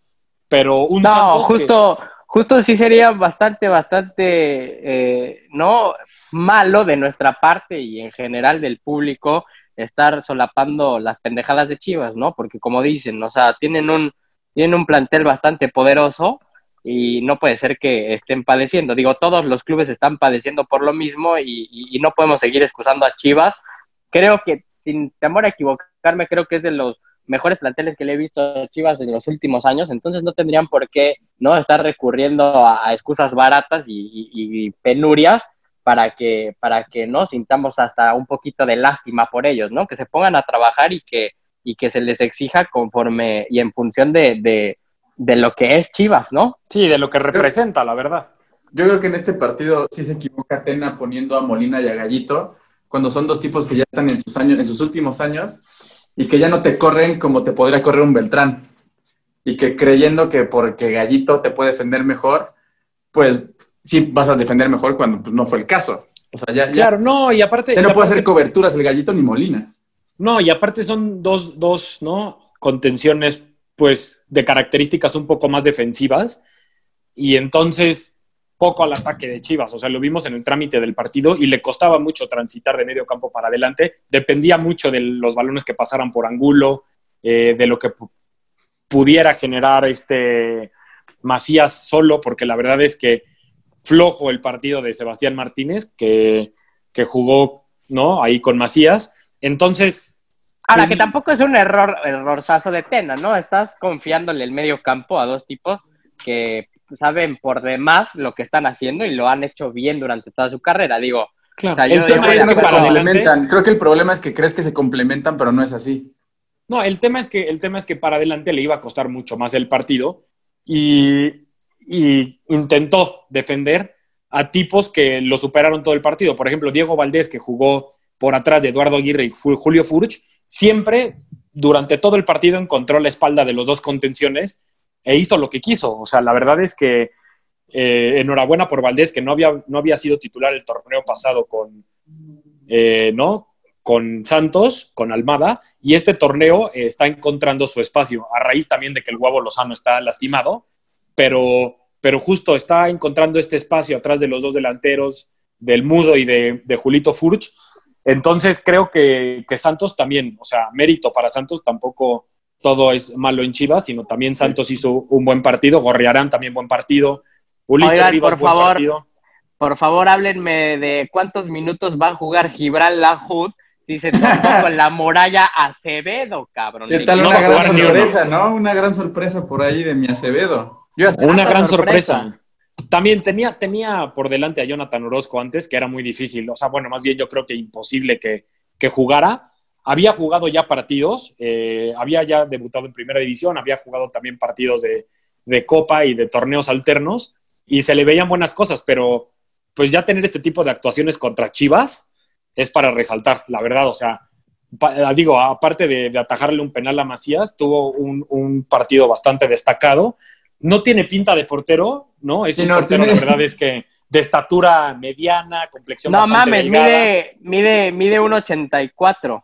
S5: pero un
S4: No,
S5: Santos que-
S4: justo, justo sí sería bastante, bastante, eh, ¿no? Malo de nuestra parte y en general del público estar solapando las pendejadas de Chivas, ¿no? Porque como dicen, o sea, tienen un, tienen un plantel bastante poderoso y no puede ser que estén padeciendo. Digo, todos los clubes están padeciendo por lo mismo y, no podemos seguir excusando a Chivas. Creo que, sin temor a equivocarme, creo que es de los mejores planteles que le he visto a Chivas en los últimos años, entonces no tendrían por qué no estar recurriendo a, excusas baratas y- y penurias para que, para que no sintamos hasta un poquito de lástima por ellos, ¿no? Que se pongan a trabajar y que, y que se les exija conforme y en función de, de, de lo que es Chivas, ¿no?
S5: Sí, de lo que representa, la verdad.
S6: Yo creo que en este partido sí se equivoca Tena poniendo a Molina y a Gallito, cuando son dos tipos que ya están en sus años, en sus últimos años, y que ya no te corren como te podría correr un Beltrán. Y que creyendo que porque Gallito te puede defender mejor, pues sí vas a defender mejor cuando pues, no fue el caso. O sea, ya, ya-
S5: Claro, no, y aparte.
S6: ya no
S5: y
S6: puede hacer coberturas el Gallito ni Molina.
S5: No, y aparte son dos, dos, ¿no? Contenciones, pues, de características un poco más defensivas. Y entonces, poco al ataque de Chivas. O sea, lo vimos en el trámite del partido y le costaba mucho transitar de medio campo para adelante. Dependía mucho de los balones que pasaran por ángulo, eh, de lo que pu- pudiera generar este Macías solo, porque la verdad es que flojo el partido de Sebastián Martínez, que, que jugó, ¿no? Ahí con Macías. Entonces,
S4: Ahora, que tampoco es un error, errorzazo de Tena, ¿no? Estás confiándole el medio campo a dos tipos que saben por demás lo que están haciendo y lo han hecho bien durante toda su carrera. Digo,
S5: Claro.
S4: O sea,
S5: el tema
S4: yo
S5: es
S4: creo
S5: que
S4: se
S6: complementan. Creo que el problema es que crees que se complementan, pero no es así.
S5: No, el tema es que el tema es que para adelante le iba a costar mucho más el partido y, y intentó defender a tipos que lo superaron todo el partido. Por ejemplo, Diego Valdés, que jugó por atrás de Eduardo Aguirre y Julio Furch, siempre durante todo el partido encontró la espalda de los dos contenciones e hizo lo que quiso. O sea, la verdad es que eh, enhorabuena por Valdés, que no había, no había sido titular el torneo pasado con, eh, ¿no? con Santos, con Almada, y este torneo eh, está encontrando su espacio, a raíz también de que el Guavo Lozano está lastimado, pero, pero justo está encontrando este espacio atrás de los dos delanteros, del Mudo y de, de Julito Furch. Entonces creo que, que Santos también, o sea, mérito para Santos, tampoco todo es malo en Chivas, sino también Santos hizo un buen partido, Gorriarán también buen partido, Ulises
S4: Oigan,
S5: Rivas
S4: por
S5: buen
S4: favor.
S5: partido.
S4: por favor, háblenme de cuántos minutos va a jugar Gibral Lahud si se toca con la muralla Acevedo, cabrón.
S6: ¿Qué tal
S5: No
S6: una gran sorpresa, no? Una gran sorpresa por ahí de mi Acevedo. Yo
S5: Una gran
S4: sorpresa.
S5: sorpresa. También tenía, tenía por delante a Jonathan Orozco antes, que era muy difícil. O sea, bueno, más bien yo creo que imposible que, que jugara. Había jugado ya partidos, eh, había ya debutado en primera división, había jugado también partidos de, de Copa y de torneos alternos, y se le veían buenas cosas, pero pues ya tener este tipo de actuaciones contra Chivas es para resaltar, la verdad. O sea, pa- digo, aparte de, atajarle un penal a Macías, tuvo un partido bastante destacado. No tiene pinta de portero, ¿no? Es
S6: Sí,
S5: un
S6: no,
S5: portero,
S6: tiene-
S5: la verdad es que de estatura mediana, complexión
S4: No mames,
S5: delgada.
S4: mide, mide, mide 1.84.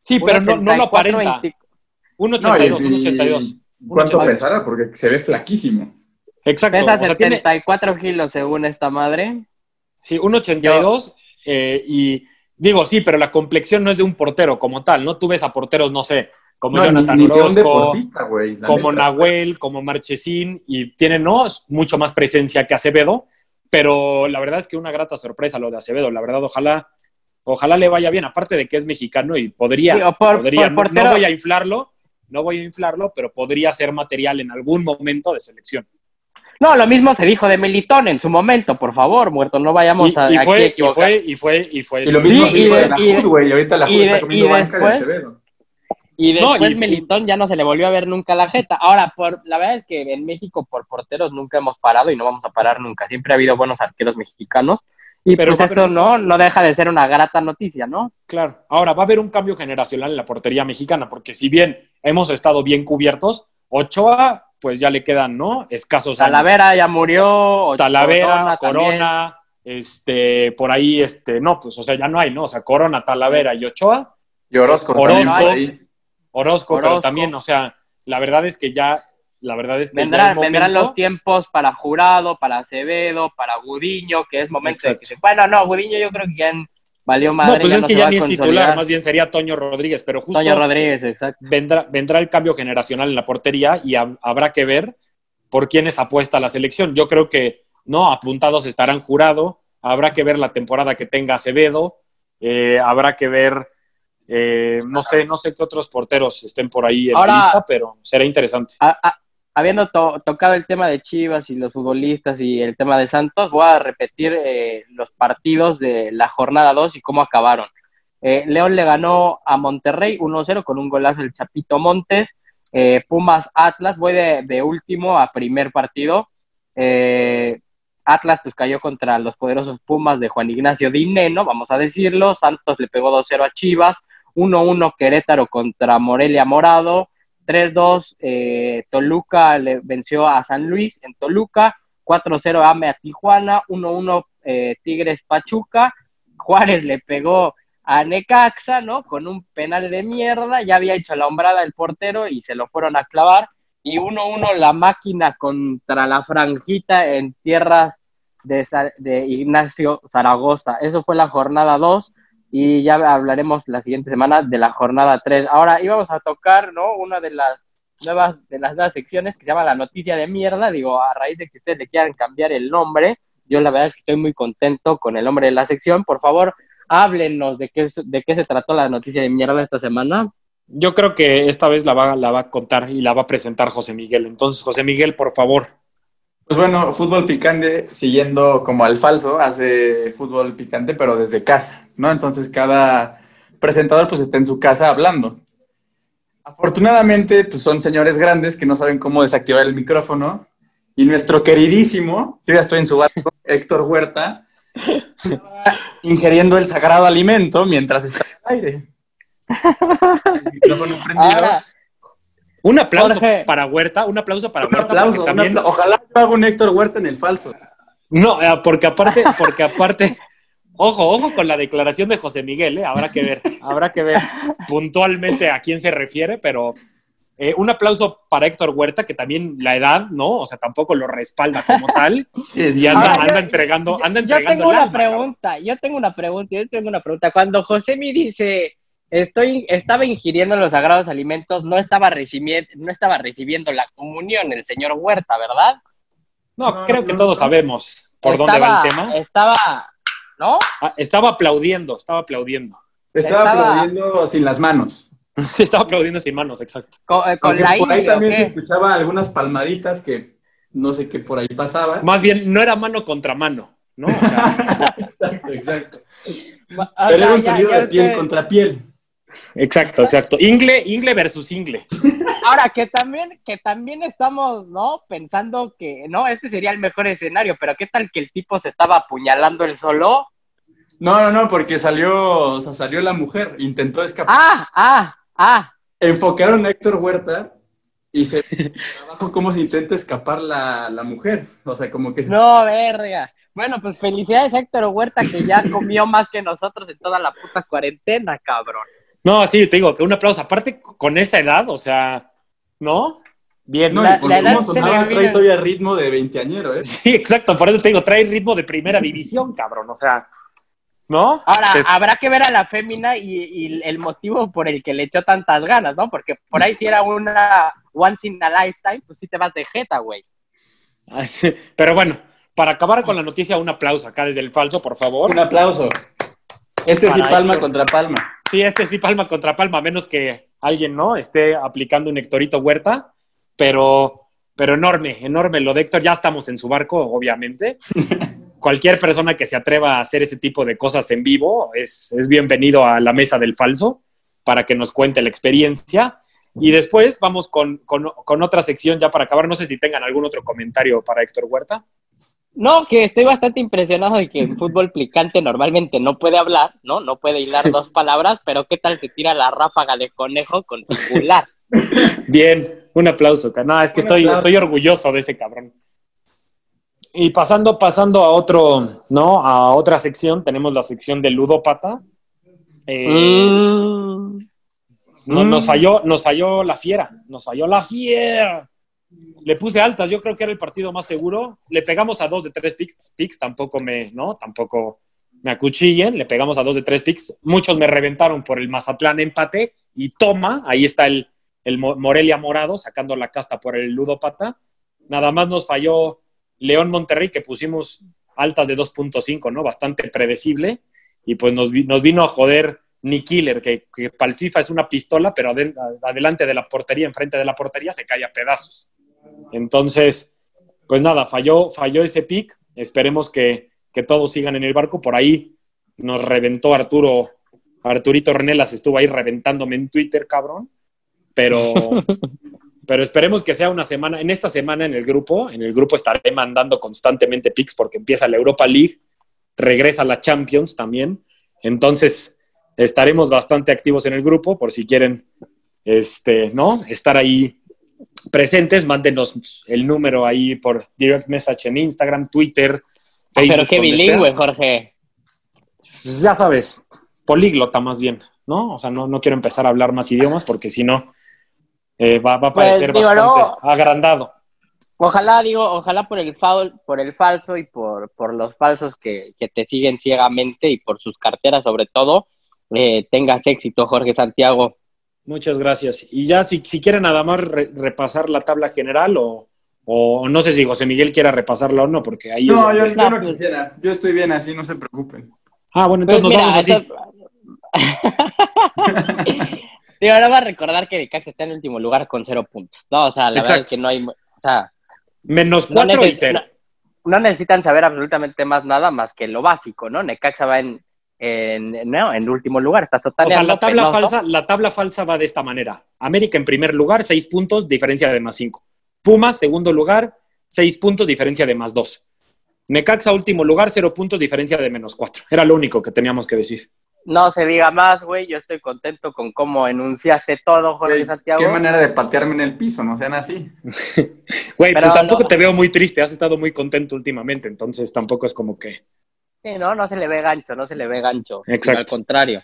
S5: Sí, pero no, no lo
S4: 1.84,
S5: aparenta.
S4: 20
S5: Un
S6: No,
S5: 82,
S6: y-
S5: un 82.
S6: ¿Cuánto
S5: 82.
S6: pesará? Porque se ve flaquísimo.
S5: Exacto.
S4: Pesa
S5: o sea, tiene,
S4: 74 kilos según esta madre.
S5: Sí, un 82 eh, y digo, sí, pero la complexión no es de un portero como tal, ¿no? Tú ves a porteros, no sé, como
S6: No,
S5: Jonathan
S6: ni,
S5: Orozco, como
S6: neta.
S5: Nahuel, como Marchesín y tienen, ¿no? Mucho más presencia que Acevedo, pero la verdad es que una grata sorpresa lo de Acevedo, la verdad, ojalá, ojalá le vaya bien, aparte de que es mexicano y podría,
S4: Sí, o por-
S5: podría
S4: por
S5: no- voy a inflarlo, no voy a inflarlo, pero podría ser material en algún momento de selección.
S4: No, lo mismo se dijo de Militón en su momento, por favor, muerto, no vayamos
S5: Y,
S4: a
S5: y
S4: aquí
S5: fue, y fue, y fue, y fue.
S6: Y lo mismo
S4: Sí,
S6: se dijo
S4: de-
S6: de la güey. Ahorita la
S4: de-
S6: está comiendo
S4: y
S6: banca de Acevedo.
S4: Y
S5: No,
S4: después
S5: y-
S4: Melitón ya no se le volvió a ver nunca la jeta. Ahora, por, la verdad es que en México por porteros nunca hemos parado y no vamos a parar nunca. Siempre ha habido buenos arqueros mexicanos. Y
S5: Pero
S4: pues esto
S5: haber-
S4: no, no deja de ser una grata noticia, ¿no?
S5: Claro. Ahora, va a haber un cambio generacional en la portería mexicana, porque si bien hemos estado bien cubiertos, Ochoa, pues ya le quedan, ¿no? Escasos años.
S4: Talavera ya murió.
S5: Talavera, Corona,
S4: también.
S5: este, por ahí, este, no, pues, o sea, ya no hay, ¿no? O sea, Corona, Talavera y Ochoa,
S6: Y Orozco.
S5: Orozco. Orozco, pero también, o sea, la verdad es que ya La verdad es que
S4: Vendrán,
S5: momento-
S4: vendrán los tiempos para Jurado, para Acevedo, para Gudiño, que es momento de que se... Bueno, no, Gudiño yo creo que ya en- valió madre.
S5: No, pues
S4: ya
S5: es que ya ni es titular, más bien sería Toño Rodríguez, pero justo
S4: Toño Rodríguez, exacto.
S5: vendrá, vendrá el cambio generacional en la portería y hab- habrá que ver por quiénes apuesta la selección. Yo creo que no, apuntados estarán jurado, habrá que ver la temporada que tenga Acevedo, eh, habrá que ver, eh, no sé, no sé qué otros porteros estén por ahí en
S4: Ahora-
S5: la lista, pero será interesante.
S4: A- a- habiendo to- tocado el tema de Chivas y los futbolistas y el tema de Santos, voy a repetir eh, los partidos de la jornada 2 y cómo acabaron. Eh, León le ganó a Monterrey 1-0 con un golazo del Chapito Montes. Eh, Pumas Atlas, voy de, de último a primer partido. Eh, Atlas pues cayó contra los poderosos Pumas de Juan Ignacio Dineno, vamos a decirlo. Santos le pegó 2-0 a Chivas. 1-1 Querétaro contra Morelia Morado. 3-2 eh, Toluca le venció a San Luis en Toluca. 4-0 AME a Tijuana. 1-1 eh, Tigres Pachuca. Juárez le pegó a Necaxa, ¿no? Con un penal de mierda. Ya había hecho la hombrada el portero y se lo fueron a clavar. Y 1-1 la máquina contra la franjita en tierras de, de Ignacio Zaragoza. Eso fue la jornada 2 y ya hablaremos la siguiente semana de la jornada 3. Ahora íbamos a tocar, ¿no? Una de las nuevas de las nuevas secciones que se llama la noticia de mierda, digo, a raíz de que ustedes le quieran cambiar el nombre, yo la verdad es que estoy muy contento con el nombre de la sección. Por favor, háblenos de qué, de qué se trató la noticia de mierda esta semana.
S5: Yo creo que esta vez la va, la va a contar y la va a presentar José Miguel. Entonces, José Miguel, por favor.
S6: Pues bueno, fútbol picante, siguiendo como al falso, hace fútbol picante, pero desde casa, ¿no? Entonces cada presentador pues está en su casa hablando. Afortunadamente, pues son señores grandes que no saben cómo desactivar el micrófono. Y nuestro queridísimo, yo ya estoy en su barco, Héctor Huerta, estaba ingiriendo el sagrado alimento mientras está al aire. El micrófono prendido.
S5: Un aplauso
S4: Jorge.
S5: para Huerta, un aplauso para
S6: un
S5: Huerta.
S6: aplauso, un
S5: también-
S6: apla- Ojalá yo haga un Héctor Huerta en el falso.
S5: No, eh, porque aparte, porque aparte, ojo, ojo con la declaración de José Miguel, ¿eh? habrá que ver, habrá que ver puntualmente a quién se refiere, pero eh, un aplauso para Héctor Huerta, que también la edad, ¿no? O sea, tampoco lo respalda como tal, y anda,
S4: Ahora, yo-
S5: anda entregando,
S4: yo-
S5: anda
S4: yo
S5: entregando
S4: tengo
S5: el
S4: una
S5: alma, cabrón.
S4: pregunta, yo tengo una pregunta, yo tengo una pregunta. Cuando José me dice, estoy, estaba ingiriendo los sagrados alimentos, no estaba recibiendo, no estaba recibiendo la comunión el señor Huerta, ¿verdad?
S5: No,
S6: No,
S5: creo
S6: no,
S5: que
S6: no.
S5: todos sabemos por dónde va el tema.
S4: Estaba, ¿no?
S5: Ah, estaba aplaudiendo, estaba aplaudiendo.
S6: Estaba,
S4: Estaba-
S6: aplaudiendo sin las manos.
S5: Sí, estaba aplaudiendo sin manos, exacto.
S4: Con, eh, con
S6: Aunque
S4: la
S6: por ahí
S4: ingle, ¿o
S6: también se escuchaba algunas palmaditas que no sé qué por ahí pasaba.
S5: Más bien, no era mano contra mano, ¿no? O sea,
S6: exacto, exacto.
S4: O
S6: Pero
S4: sea,
S6: era un sonido
S4: ya
S6: de piel contra piel.
S5: Exacto, exacto. Ingle, Ingle versus Ingle.
S4: Ahora, que también, que también estamos, ¿no? Pensando que, no, este sería el mejor escenario, pero ¿qué tal que el tipo se estaba apuñalando él solo?
S6: No, no, no, porque salió, o sea, salió la mujer, intentó escapar.
S4: Ah, ah, ah.
S6: Enfocaron a Héctor Huerta y se abajo cómo se intenta escapar la, la mujer. O sea, como que se-
S4: No, verga. Bueno, pues felicidades a Héctor Huerta que ya comió más que nosotros en toda la puta cuarentena, cabrón.
S5: No, sí, te digo que un aplauso. Aparte, con esa edad, o sea, ¿no? Bien.
S6: No,
S4: La-
S6: y por
S4: la
S6: cómo
S4: edad
S6: sonaba,
S4: se le
S6: trae todavía ritmo de veinteañero, ¿eh?
S5: Sí, exacto. Por eso te digo, trae ritmo de primera división, cabrón. O sea, ¿no?
S4: Ahora,
S5: Es-
S4: habrá que ver a la fémina y, y el motivo por el que le echó tantas ganas, ¿no? Porque por ahí si era una once in a lifetime, pues sí te vas de jeta, güey.
S5: Ah, sí. Pero bueno, para acabar con la noticia, un aplauso acá desde el falso, por favor.
S6: Un aplauso. Este sí
S5: Para
S6: palma
S5: Héctor.
S6: contra palma.
S5: Sí, este sí palma contra palma, a menos que alguien, ¿no? Esté aplicando un Hectorito Huerta, pero, pero enorme, enorme lo de Héctor. Ya estamos en su barco, obviamente. Cualquier persona que se atreva a hacer ese tipo de cosas en vivo es, es bienvenido a la mesa del falso para que nos cuente la experiencia. Y después vamos con, con- con otra sección ya para acabar. No sé si tengan algún otro comentario para Héctor Huerta.
S4: No, que estoy bastante impresionado de que en fútbol picante normalmente no puede hablar, ¿no? No puede hilar dos palabras, pero ¿qué tal se tira la ráfaga de conejo con singular?
S5: Bien, un aplauso. No, es que
S6: Un
S5: estoy,
S6: aplauso.
S5: estoy orgulloso de ese cabrón. Y pasando, pasando a otro, ¿no? A otra sección, tenemos la sección de ludópata. Eh,
S4: Mm.
S5: no-
S6: Mm.
S5: nos falló, nos falló la fiera, nos falló la fiera. Le puse altas, yo creo que era el partido más seguro. Le pegamos a dos de tres picks, tampoco me, ¿no? Tampoco me acuchillen, le pegamos a dos de tres picks. Muchos me reventaron por el Mazatlán empate y toma, ahí está el, el Morelia morado sacando la casta por el ludópata. Nada más nos falló León Monterrey que pusimos altas de 2.5, ¿no? Bastante predecible y pues nos, vino a joder Nick Killer, que, que para el FIFA es una pistola, pero adelante de la portería, enfrente de la portería, se cae a pedazos. Entonces, pues nada, falló, falló ese pick. Esperemos que, que todos sigan en el barco. Por ahí nos reventó Arturo, Arturito Renelas estuvo ahí reventándome en Twitter, cabrón. Pero, pero esperemos que sea una semana, en esta semana en el grupo, en el grupo estaré mandando constantemente picks porque empieza la Europa League, regresa la Champions también. Entonces, estaremos bastante activos en el grupo por si quieren, este, ¿no? Estar ahí presentes, mándenos el número ahí por direct message en Instagram, Twitter,
S4: Facebook. Pero qué bilingüe, Jorge.
S5: Pues ya sabes, políglota más bien, ¿no? O sea, no, no quiero empezar a hablar más idiomas porque si no eh, va, a pues, parecer bastante agrandado.
S4: Ojalá, digo, ojalá por el foul, por el falso y por, por los falsos que, que, te siguen ciegamente y por sus carteras sobre todo, eh, tengas éxito, Jorge Santiago.
S5: Muchas gracias. Y ya, si, si quieren nada más repasar la tabla general o, o, no sé si José Miguel quiera repasarla o no, porque ahí
S6: No, yo, no quisiera. Yo estoy bien así, no se preocupen.
S5: Ah, bueno, entonces pues nos vamos así.
S4: Digo, ahora va a recordar que Necaxa está en último lugar con cero puntos. No, o sea, la verdad es que no hay. O sea.
S5: Menos cuatro y cero.
S4: No, no, necesitan saber absolutamente más nada más que lo básico, ¿no? Necaxa va en en, no, en último lugar, está
S5: O sea, la tabla, falsa, la tabla falsa va de esta manera. América en primer lugar, seis puntos, diferencia de más cinco. Pumas, segundo lugar, seis puntos, diferencia de más dos. Necaxa, último lugar, cero puntos, diferencia de menos cuatro. Era lo único que teníamos que decir.
S4: No se diga más, güey. Yo estoy contento con cómo enunciaste todo, Jorge Santiago.
S6: Qué manera de patearme en el piso, no sean así.
S5: Güey, pues tampoco te veo muy triste. Has estado muy contento últimamente, entonces tampoco es como que.
S4: Sí, no, no se le ve gancho, no se le ve gancho. Exacto. Al contrario.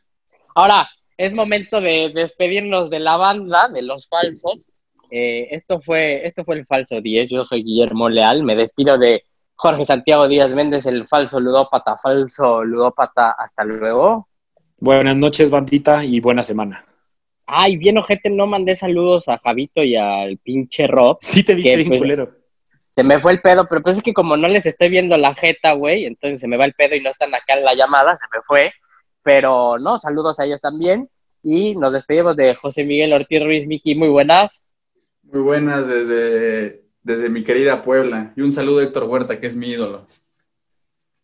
S4: Ahora, es momento de despedirnos de la banda, de los falsos. Eh, esto, fue, esto fue el falso 10. Yo soy Guillermo Leal. Me despido de Jorge Santiago Díaz Méndez, el falso ludópata, falso ludópata. Hasta luego.
S5: Buenas noches, bandita, y buena semana.
S4: Ay, bien, ojete, no mandé saludos a Javito y al pinche Rob.
S5: Sí, te dije bien pues, culero
S4: se me fue el pedo, pero pues es que como no les estoy viendo la jeta, güey, entonces se me va el pedo y no están acá en la llamada, se me fue. Pero no, saludos a ellos también. Y nos despedimos de José Miguel Ortiz Ruiz, Miki, muy buenas.
S6: Muy buenas desde, desde mi querida Puebla. Y un saludo a Héctor Huerta, que es mi ídolo.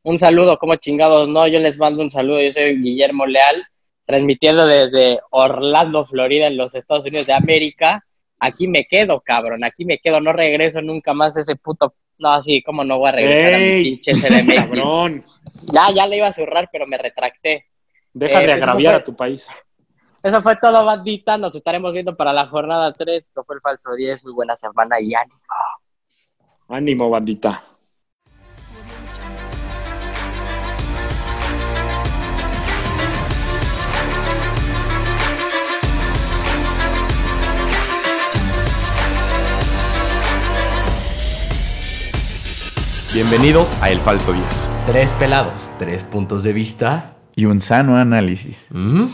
S4: Un saludo, como chingados, no, yo les mando un saludo, yo soy Guillermo Leal, transmitiendo desde Orlando, Florida, en los Estados Unidos de América aquí me quedo, cabrón, aquí me quedo, no regreso nunca más a ese puto. No, así como no voy a regresar a mi pinche CDMX. cabrón. Ya, ya le iba a cerrar, pero me retracté.
S5: Deja de eh, agraviar a tu país.
S4: Eso fue todo, bandita. Nos estaremos viendo para la jornada 3. Esto fue el falso 10. Muy buena semana y ánimo.
S5: Ánimo, bandita.
S2: Bienvenidos a El Falso 10. Tres pelados, tres puntos de vista
S3: y un sano análisis. ¿Mm?